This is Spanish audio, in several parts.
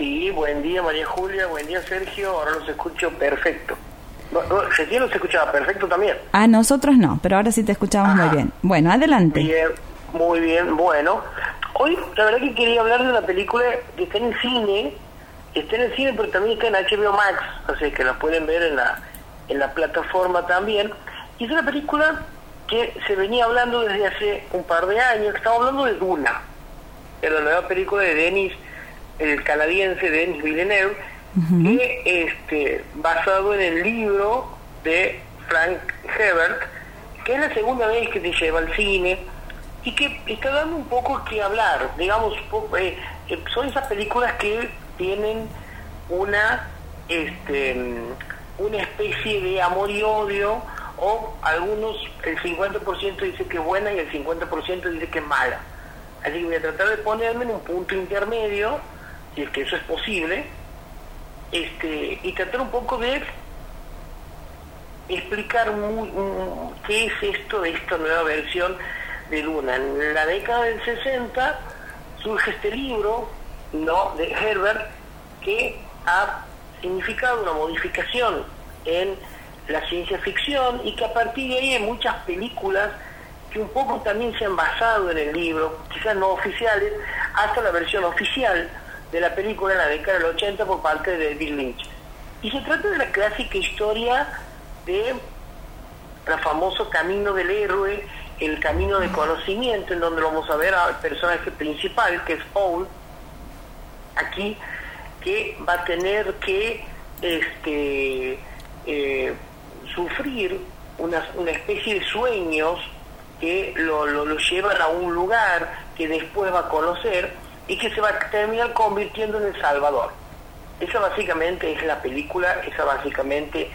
Sí, buen día María Julia, buen día Sergio, ahora los escucho perfecto. No, no, recién los escuchaba perfecto también. A nosotros no, pero ahora sí te escuchamos muy bien. Bueno, adelante. Bien, muy bien, bueno. Hoy la verdad que quería hablar de una película que está en el cine, está en el cine pero también está en HBO Max, sea que la pueden ver en la, en la plataforma también. Y es una película que se venía hablando desde hace un par de años, estamos hablando de Duna, de la nueva película de Denis, el canadiense Denis Villeneuve, que este, basado en el libro de Frank Herbert, que es la segunda vez que te lleva al cine y que está dando un poco que hablar, digamos, eh, eh, son esas películas que tienen una este una especie de amor y odio o algunos el 50% dice que es buena y el 50% dice que es mala. Así que voy a tratar de ponerme en un punto intermedio, si es que eso es posible, este y tratar un poco de explicar muy, mm, qué es esto de esta nueva versión de Luna. En la década del 60 surge este libro no de Herbert que ha significado una modificación en la ciencia ficción y que a partir de ahí hay muchas películas que un poco también se han basado en el libro, quizás no oficiales, hasta la versión oficial de la película en la década del 80 por parte de Bill Lynch. Y se trata de la clásica historia de el famoso camino del héroe, el camino de conocimiento, en donde vamos a ver al personaje principal, que es Paul, aquí, que va a tener que este, eh, sufrir una, especie de sueños que lo, lo, lo llevan a un lugar que después va a conocer y que se va a terminar convirtiendo en El Salvador. Esa básicamente es la película, esa básicamente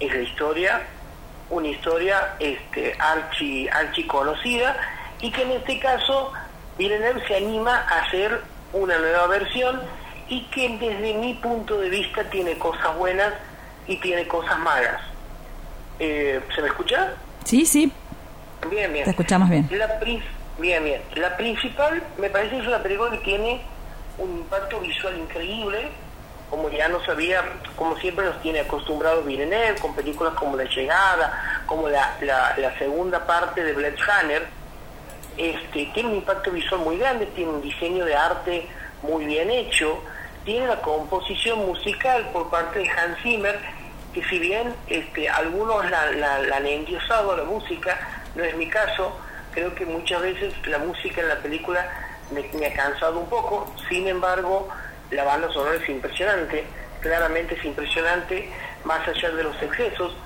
es la historia, una historia este, archi, archi conocida y que en este caso Villeneuve se anima a hacer una nueva versión y que desde mi punto de vista tiene cosas buenas y tiene cosas malas. Eh, ¿Se me escucha? Sí, sí, Bien, bien. te escuchamos bien. La bien, bien. La principal me parece es una película que tiene un impacto visual increíble, como ya no sabía, como siempre nos tiene acostumbrados Villeneuve, con películas como La Llegada, como la, la, la segunda parte de Blade Runner. Este, tiene un impacto visual muy grande, tiene un diseño de arte muy bien hecho, tiene una composición musical por parte de Hans Zimmer, que si bien este, algunos la, la, la han endiosado la música, no es mi caso, creo que muchas veces la música en la película me, ha cansado un poco, sin embargo, la banda sonora es impresionante, claramente es impresionante, más allá de los excesos,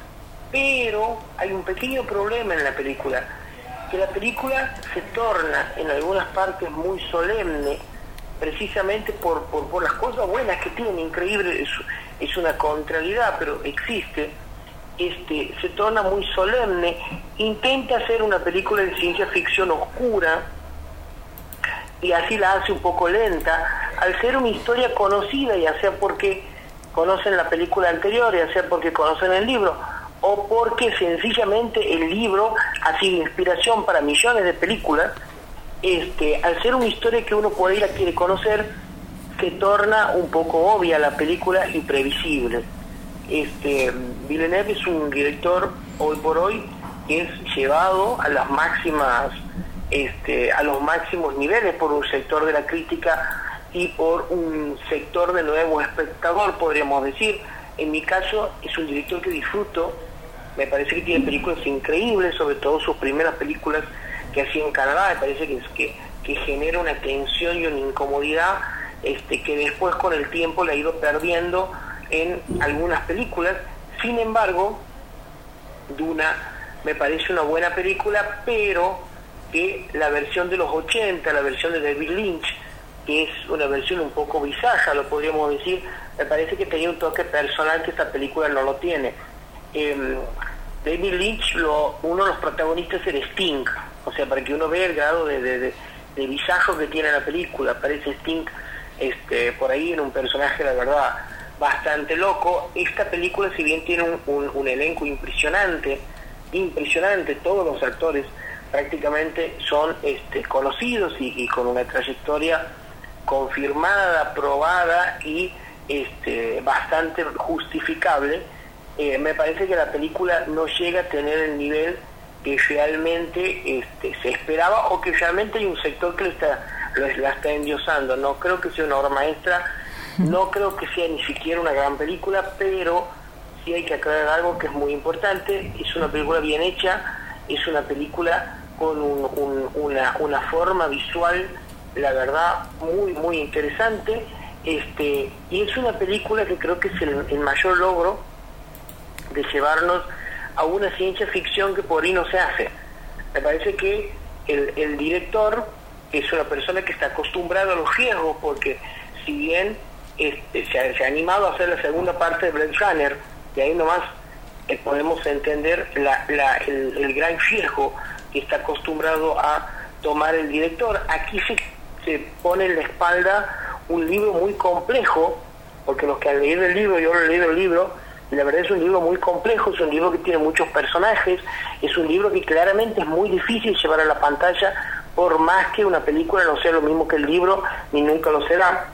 pero hay un pequeño problema en la película, que la película se torna en algunas partes muy solemne, precisamente por, por, por las cosas buenas que tiene, increíble, es, es una contrariedad, pero existe, este, se torna muy solemne, intenta hacer una película de ciencia ficción oscura, y así la hace un poco lenta, al ser una historia conocida, ya sea porque conocen la película anterior, ya sea porque conocen el libro, o porque sencillamente el libro ha sido inspiración para millones de películas, este, al ser una historia que uno por ahí la quiere conocer, se torna un poco obvia la película y previsible. Este, Villeneuve es un director hoy por hoy que es llevado a las máximas este, a los máximos niveles por un sector de la crítica y por un sector de nuevo espectador, podríamos decir. En mi caso, es un director que disfruto, me parece que tiene películas increíbles, sobre todo sus primeras películas que hacía en Canadá, me parece que, es, que, que genera una tensión y una incomodidad este, que después con el tiempo la ha ido perdiendo en algunas películas. Sin embargo, Duna me parece una buena película, pero que la versión de los 80, la versión de David Lynch, que es una versión un poco bisaja, lo podríamos decir, me parece que tenía un toque personal que esta película no lo tiene. Eh, David Lynch, lo, uno de los protagonistas era Sting, o sea, para que uno vea el grado de, de, de, que tiene la película, aparece Sting este, por ahí en un personaje, la verdad, bastante loco. Esta película, si bien tiene un, un, elenco impresionante, impresionante, todos los actores prácticamente son este, conocidos y, con una trayectoria confirmada, probada y este, bastante justificable, eh, me parece que la película no llega a tener el nivel que realmente este, se esperaba o que realmente hay un sector que está, la está endiosando. No creo que sea una obra maestra, no creo que sea ni siquiera una gran película, pero sí hay que aclarar algo que es muy importante, es una película bien hecha, es una película con una, una forma visual, la verdad, muy, muy interesante, este, y es una película que creo que es el, mayor logro de llevarnos a una ciencia ficción que por ahí no se hace. Me parece que el, el director es una persona que está acostumbrada a los riesgos, porque si bien este, se, ha, animado a hacer la segunda parte de Blade Runner, y ahí nomás eh, podemos entender la, el, el, gran riesgo que está acostumbrado a tomar el director. Aquí se, se pone en la espalda un libro muy complejo, porque los que han leído el libro, yo lo he leído el libro, la verdad es un libro muy complejo, es un libro que tiene muchos personajes, es un libro que claramente es muy difícil llevar a la pantalla, por más que una película no sea lo mismo que el libro, ni nunca lo será.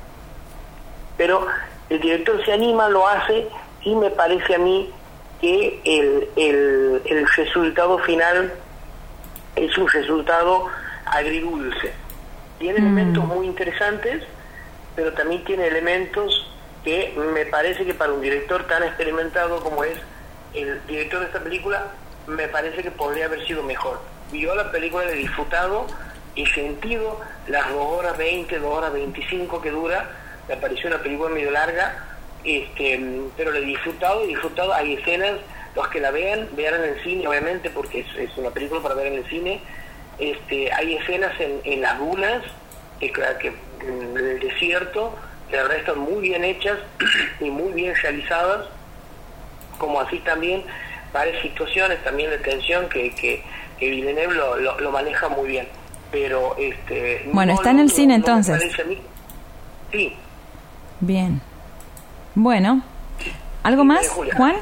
Pero el director se anima, lo hace, y me parece a mí que el, el, el resultado final es un resultado agridulce. Tiene mm. elementos muy interesantes, pero también tiene elementos que me parece que para un director tan experimentado como es el director de esta película, me parece que podría haber sido mejor. Yo la película he disfrutado y sentido las 2 horas 20, 2 horas 25 que dura, me pareció una película medio larga, este, pero la he disfrutado y disfrutado, hay escenas, los que la vean, vean en el cine obviamente porque es, es una película para ver en el cine, este, hay escenas en, en las dunas, que, que en el desierto, que la verdad están muy bien hechas y muy bien realizadas, como así también varias situaciones también de tensión que, que, que Villeneuve lo, lo, maneja muy bien. Pero este bueno, está en el cine entonces. Sí. Bien. Bueno, ¿algo más, Juan?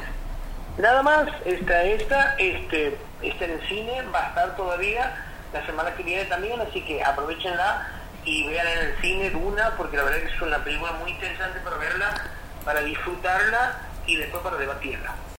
Nada más, está esta, este, está en el cine, va a estar todavía la semana que viene también, así que aprovechenla y vean en el cine Duna, porque la verdad es que es una película muy interesante para verla, para disfrutarla y después para debatirla.